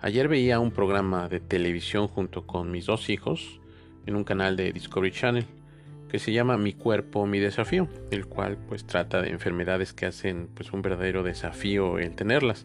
Ayer veía un programa de televisión junto con mis dos hijos en un canal de Discovery Channel que se llama Mi cuerpo, mi desafío, el cual pues trata de enfermedades que hacen pues un verdadero desafío el tenerlas,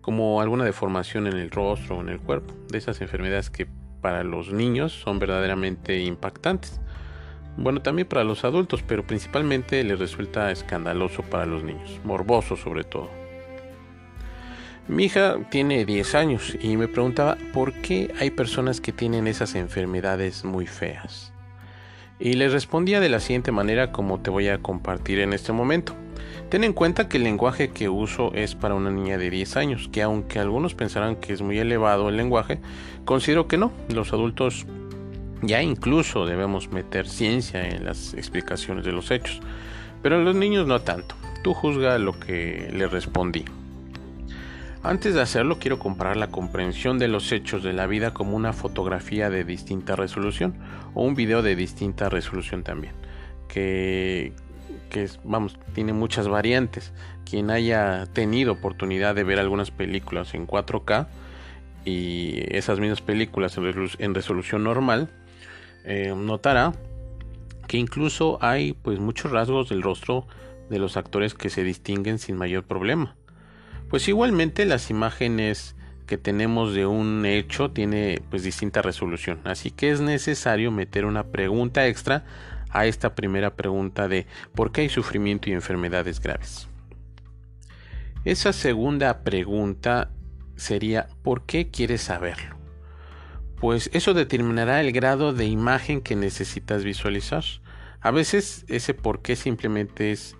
como alguna deformación en el rostro o en el cuerpo, de esas enfermedades que para los niños son verdaderamente impactantes. Bueno, también para los adultos, pero principalmente les resulta escandaloso para los niños, morboso sobre todo. Mi hija tiene 10 años y me preguntaba por qué hay personas que tienen esas enfermedades muy feas. Y le respondía de la siguiente manera como te voy a compartir en este momento. Ten en cuenta que el lenguaje que uso es para una niña de 10 años, que aunque algunos pensarán que es muy elevado el lenguaje, considero que no. Los adultos ya incluso debemos meter ciencia en las explicaciones de los hechos, pero los niños no tanto. Tú juzga lo que le respondí. Antes de hacerlo, quiero comparar la comprensión de los hechos de la vida como una fotografía de distinta resolución o un video de distinta resolución también, que, vamos, tiene muchas variantes. Quien haya tenido oportunidad de ver algunas películas en 4K y esas mismas películas en, resolución normal, eh, notará que incluso hay pues muchos rasgos del rostro de los actores que se distinguen sin mayor problema pues igualmente las imágenes que tenemos de un hecho tiene pues distinta resolución, así que es necesario meter una pregunta extra a esta primera pregunta de ¿por qué hay sufrimiento y enfermedades graves? Esa segunda pregunta sería ¿por qué quieres saberlo? Pues eso determinará el grado de imagen que necesitas visualizar. A veces ese por qué simplemente es,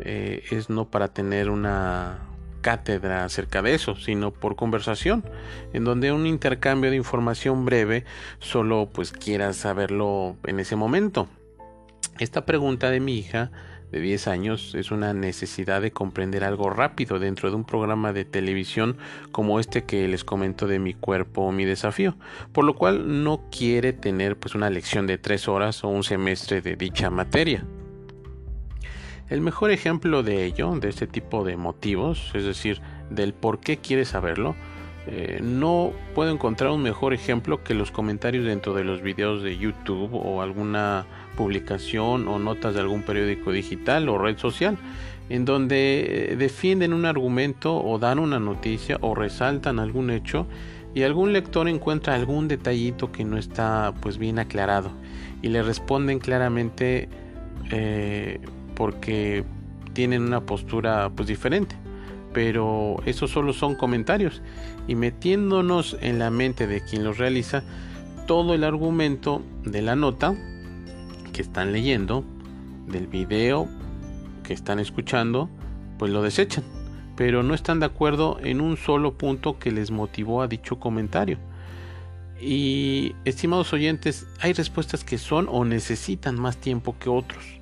eh, es no para tener una, cátedra acerca de eso, sino por conversación, en donde un intercambio de información breve solo pues quieras saberlo en ese momento. Esta pregunta de mi hija de 10 años es una necesidad de comprender algo rápido dentro de un programa de televisión como este que les comento de mi cuerpo o mi desafío, por lo cual no quiere tener pues una lección de 3 horas o un semestre de dicha materia. El mejor ejemplo de ello, de este tipo de motivos, es decir, del por qué quieres saberlo, eh, no puedo encontrar un mejor ejemplo que los comentarios dentro de los videos de YouTube o alguna publicación o notas de algún periódico digital o red social, en donde eh, defienden un argumento o dan una noticia o resaltan algún hecho y algún lector encuentra algún detallito que no está pues bien aclarado y le responden claramente eh, porque tienen una postura pues diferente. Pero esos solo son comentarios y metiéndonos en la mente de quien los realiza, todo el argumento de la nota que están leyendo, del video que están escuchando, pues lo desechan, pero no están de acuerdo en un solo punto que les motivó a dicho comentario. Y estimados oyentes, hay respuestas que son o necesitan más tiempo que otros.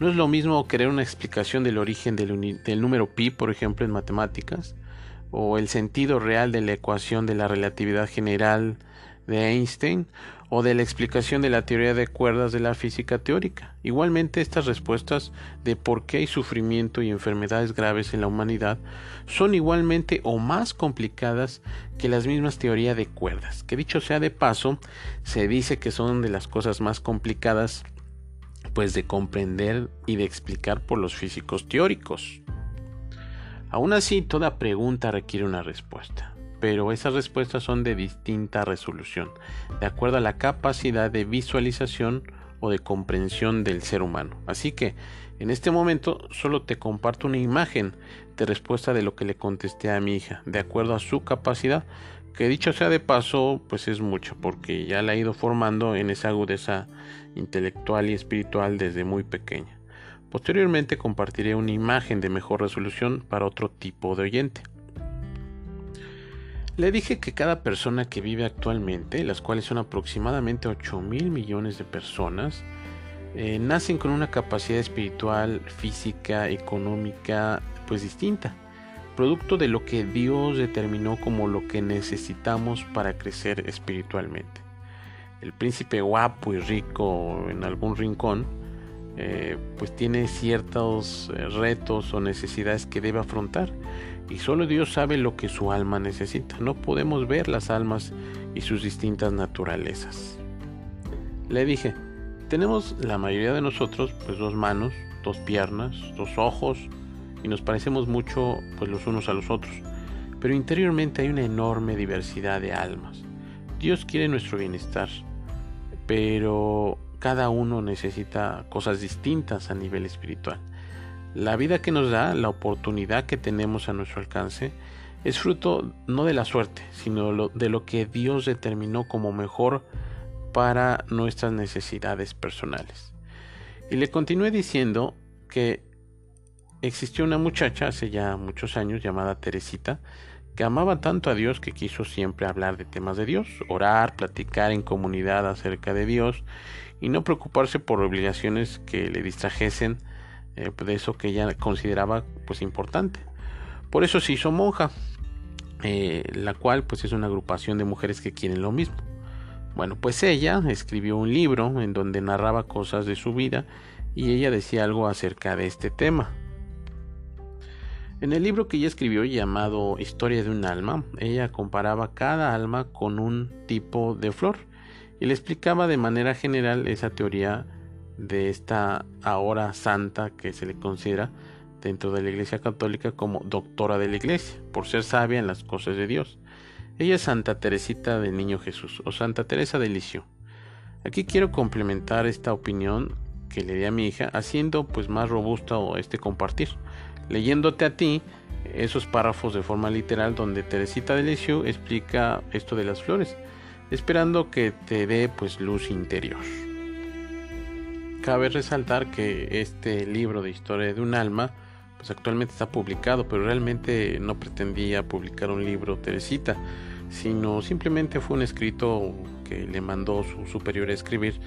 No es lo mismo querer una explicación del origen del, número pi, por ejemplo, en matemáticas, o el sentido real de la ecuación de la relatividad general de Einstein, o de la explicación de la teoría de cuerdas de la física teórica. Igualmente, estas respuestas de por qué hay sufrimiento y enfermedades graves en la humanidad son igualmente o más complicadas que las mismas teorías de cuerdas, que dicho sea de paso, se dice que son de las cosas más complicadas pues de comprender y de explicar por los físicos teóricos. Aún así, toda pregunta requiere una respuesta, pero esas respuestas son de distinta resolución, de acuerdo a la capacidad de visualización o de comprensión del ser humano. Así que, en este momento, solo te comparto una imagen de respuesta de lo que le contesté a mi hija, de acuerdo a su capacidad, que dicho sea de paso, pues es mucho, porque ya la ha ido formando en esa agudeza intelectual y espiritual desde muy pequeña. Posteriormente compartiré una imagen de mejor resolución para otro tipo de oyente. Le dije que cada persona que vive actualmente, las cuales son aproximadamente 8 mil millones de personas, eh, nacen con una capacidad espiritual, física, económica, pues distinta producto de lo que Dios determinó como lo que necesitamos para crecer espiritualmente. El príncipe guapo y rico en algún rincón, eh, pues tiene ciertos eh, retos o necesidades que debe afrontar y solo Dios sabe lo que su alma necesita. No podemos ver las almas y sus distintas naturalezas. Le dije, tenemos la mayoría de nosotros pues dos manos, dos piernas, dos ojos y nos parecemos mucho pues los unos a los otros, pero interiormente hay una enorme diversidad de almas. Dios quiere nuestro bienestar, pero cada uno necesita cosas distintas a nivel espiritual. La vida que nos da, la oportunidad que tenemos a nuestro alcance, es fruto no de la suerte, sino de lo que Dios determinó como mejor para nuestras necesidades personales. Y le continué diciendo que existió una muchacha hace ya muchos años llamada Teresita, que amaba tanto a Dios que quiso siempre hablar de temas de Dios, orar, platicar en comunidad acerca de Dios y no preocuparse por obligaciones que le distrajesen eh, de eso que ella consideraba pues importante. Por eso se hizo monja, eh, la cual pues es una agrupación de mujeres que quieren lo mismo. Bueno, pues ella escribió un libro en donde narraba cosas de su vida y ella decía algo acerca de este tema. En el libro que ella escribió llamado Historia de un alma, ella comparaba cada alma con un tipo de flor y le explicaba de manera general esa teoría de esta ahora santa que se le considera dentro de la Iglesia Católica como doctora de la Iglesia, por ser sabia en las cosas de Dios. Ella es Santa Teresita del Niño Jesús o Santa Teresa de Lisieux. Aquí quiero complementar esta opinión que le di a mi hija, haciendo pues más robusto este compartir, leyéndote a ti esos párrafos de forma literal donde Teresita de Lisieux explica esto de las flores, esperando que te dé pues luz interior. Cabe resaltar que este libro de historia de un alma, pues actualmente está publicado, pero realmente no pretendía publicar un libro Teresita, sino simplemente fue un escrito que le mandó su superior a escribir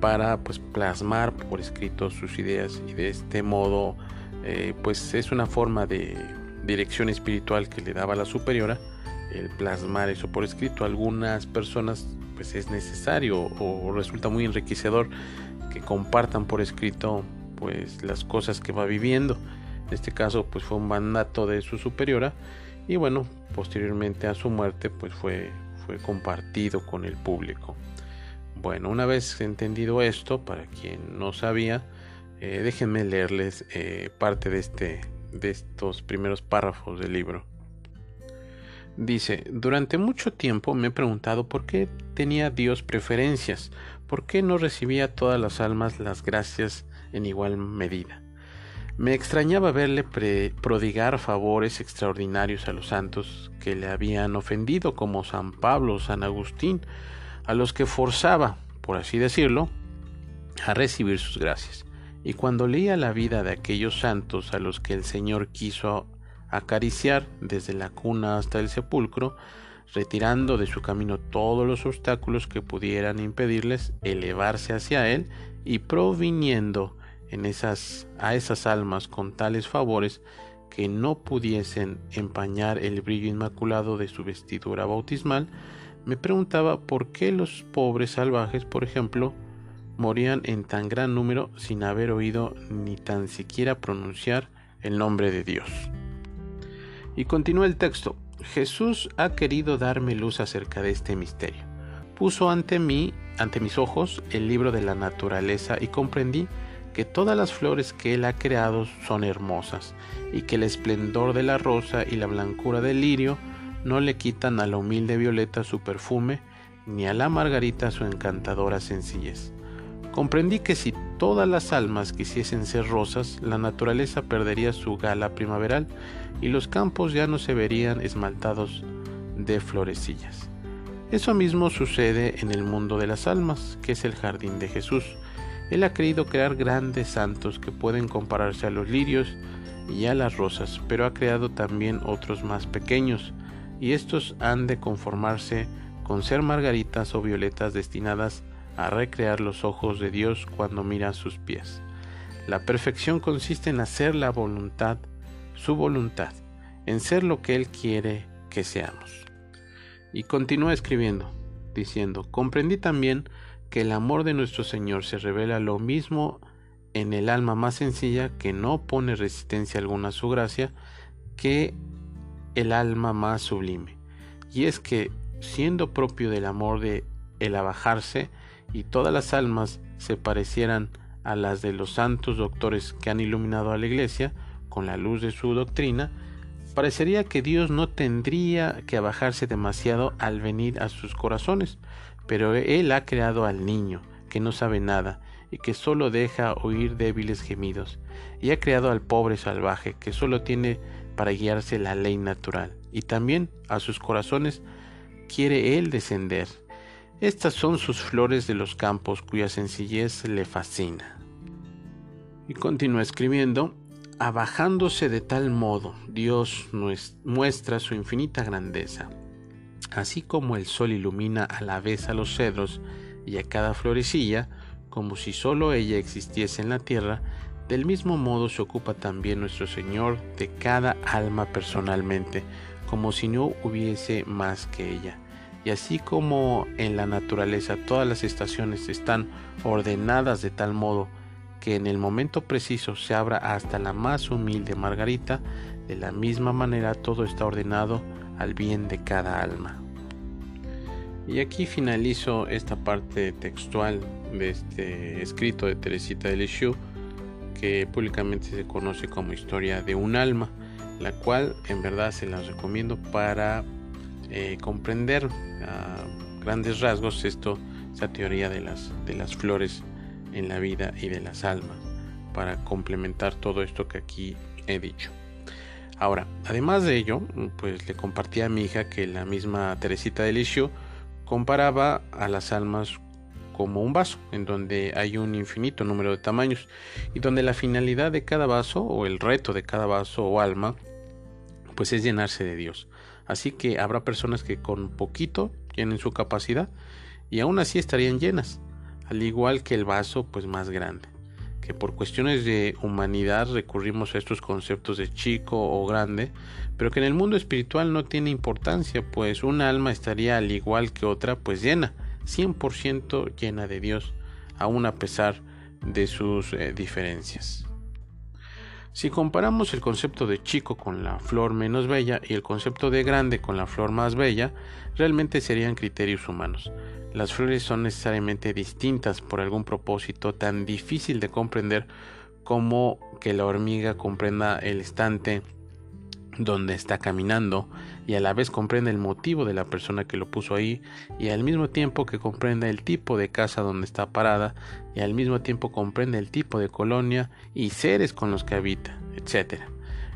para pues plasmar por escrito sus ideas y de este modo eh, pues es una forma de dirección espiritual que le daba la superiora el plasmar eso por escrito algunas personas pues es necesario o resulta muy enriquecedor que compartan por escrito pues las cosas que va viviendo. En este caso pues fue un mandato de su superiora y bueno, posteriormente a su muerte pues fue, fue compartido con el público. Bueno, una vez entendido esto, para quien no sabía, eh, déjenme leerles eh, parte de, este, de estos primeros párrafos del libro. Dice, durante mucho tiempo me he preguntado por qué tenía Dios preferencias, por qué no recibía a todas las almas las gracias en igual medida. Me extrañaba verle prodigar favores extraordinarios a los santos que le habían ofendido, como San Pablo o San Agustín, a los que forzaba, por así decirlo, a recibir sus gracias. Y cuando leía la vida de aquellos santos a los que el Señor quiso acariciar desde la cuna hasta el sepulcro, retirando de su camino todos los obstáculos que pudieran impedirles elevarse hacia él y proviniendo en esas, a esas almas con tales favores que no pudiesen empañar el brillo inmaculado de su vestidura bautismal, me preguntaba por qué los pobres salvajes, por ejemplo, morían en tan gran número sin haber oído ni tan siquiera pronunciar el nombre de Dios. Y continúa el texto. Jesús ha querido darme luz acerca de este misterio. Puso ante mí, ante mis ojos, el libro de la naturaleza y comprendí que todas las flores que Él ha creado son hermosas y que el esplendor de la rosa y la blancura del lirio no le quitan a la humilde violeta su perfume ni a la margarita su encantadora sencillez. Comprendí que si todas las almas quisiesen ser rosas, la naturaleza perdería su gala primaveral y los campos ya no se verían esmaltados de florecillas. Eso mismo sucede en el mundo de las almas, que es el jardín de Jesús. Él ha querido crear grandes santos que pueden compararse a los lirios y a las rosas, pero ha creado también otros más pequeños, y estos han de conformarse con ser margaritas o violetas destinadas a recrear los ojos de Dios cuando mira sus pies. La perfección consiste en hacer la voluntad, su voluntad, en ser lo que Él quiere que seamos. Y continúa escribiendo, diciendo, comprendí también que el amor de nuestro Señor se revela lo mismo en el alma más sencilla que no pone resistencia alguna a su gracia, que el alma más sublime. Y es que, siendo propio del amor de el abajarse, y todas las almas se parecieran a las de los santos doctores que han iluminado a la Iglesia con la luz de su doctrina, parecería que Dios no tendría que abajarse demasiado al venir a sus corazones, pero Él ha creado al niño, que no sabe nada y que solo deja oír débiles gemidos, y ha creado al pobre salvaje, que solo tiene para guiarse la ley natural, y también a sus corazones quiere Él descender. Estas son sus flores de los campos cuya sencillez le fascina. Y continúa escribiendo, abajándose de tal modo, Dios muestra su infinita grandeza. Así como el sol ilumina a la vez a los cedros y a cada florecilla, como si sólo ella existiese en la tierra, del mismo modo se ocupa también nuestro Señor de cada alma personalmente, como si no hubiese más que ella. Y así como en la naturaleza todas las estaciones están ordenadas de tal modo que en el momento preciso se abra hasta la más humilde margarita, de la misma manera todo está ordenado al bien de cada alma. Y aquí finalizo esta parte textual de este escrito de Teresita de que públicamente se conoce como Historia de un alma, la cual en verdad se las recomiendo para eh, comprender a grandes rasgos esto, esa teoría de las, de las flores en la vida y de las almas para complementar todo esto que aquí he dicho. Ahora, además de ello, pues le compartí a mi hija que la misma Teresita de Lisieux comparaba a las almas como un vaso, en donde hay un infinito número de tamaños y donde la finalidad de cada vaso o el reto de cada vaso o alma pues es llenarse de Dios. Así que habrá personas que con poquito llenen su capacidad y aún así estarían llenas al igual que el vaso pues más grande, que por cuestiones de humanidad recurrimos a estos conceptos de chico o grande, pero que en el mundo espiritual no tiene importancia, pues un alma estaría al igual que otra pues llena, 100% llena de Dios, aun a pesar de sus eh, diferencias. Si comparamos el concepto de chico con la flor menos bella y el concepto de grande con la flor más bella, realmente serían criterios humanos. Las flores son necesariamente distintas por algún propósito tan difícil de comprender como que la hormiga comprenda el estante donde está caminando y a la vez comprenda el motivo de la persona que lo puso ahí y al mismo tiempo que comprenda el tipo de casa donde está parada y al mismo tiempo comprenda el tipo de colonia y seres con los que habita, etc.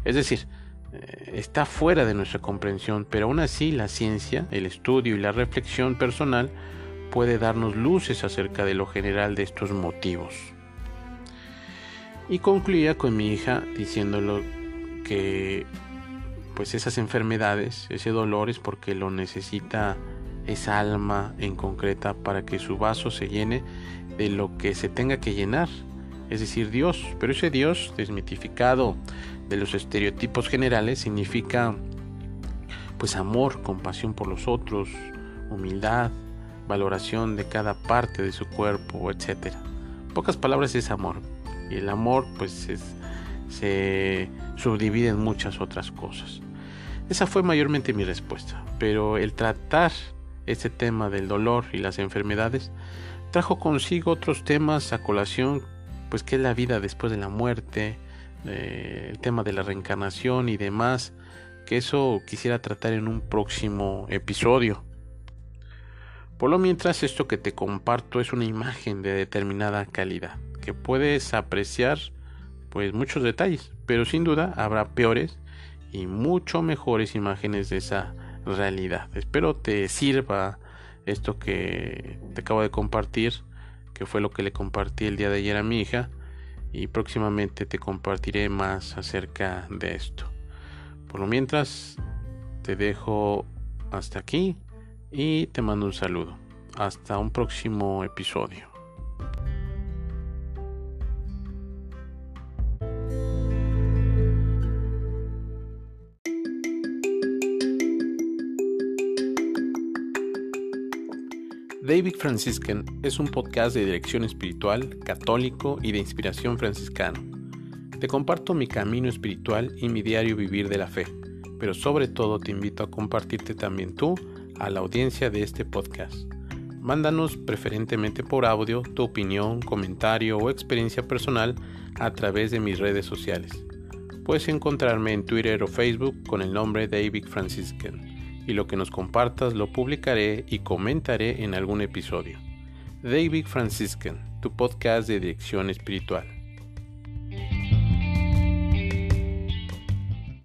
Es decir, eh, está fuera de nuestra comprensión, pero aún así la ciencia, el estudio y la reflexión personal puede darnos luces acerca de lo general de estos motivos. Y concluía con mi hija diciéndolo que pues esas enfermedades, ese dolor es porque lo necesita esa alma en concreta para que su vaso se llene de lo que se tenga que llenar, es decir, Dios. Pero ese Dios desmitificado de los estereotipos generales significa pues amor, compasión por los otros, humildad, valoración de cada parte de su cuerpo, etc. Pocas palabras es amor. Y el amor pues se subdivide en muchas otras cosas. Esa fue mayormente mi respuesta. Pero el tratar este tema del dolor y las enfermedades trajo consigo otros temas a colación, pues que es la vida después de la muerte, eh, el tema de la reencarnación y demás, que eso quisiera tratar en un próximo episodio. Por lo mientras esto que te comparto es una imagen de determinada calidad, que puedes apreciar pues muchos detalles, pero sin duda habrá peores y mucho mejores imágenes de esa realidad. Espero te sirva esto que te acabo de compartir, que fue lo que le compartí el día de ayer a mi hija y próximamente te compartiré más acerca de esto. Por lo mientras te dejo hasta aquí y te mando un saludo. Hasta un próximo episodio. David Franciscan es un podcast de dirección espiritual, católico y de inspiración franciscana. Te comparto mi camino espiritual y mi diario vivir de la fe pero sobre todo te invito a compartirte también tú a la audiencia de este podcast. Mándanos preferentemente por audio tu opinión, comentario o experiencia personal a través de mis redes sociales. Puedes encontrarme en Twitter o Facebook con el nombre David Franciscan y lo que nos compartas lo publicaré y comentaré en algún episodio. David Franciscan, tu podcast de dirección espiritual.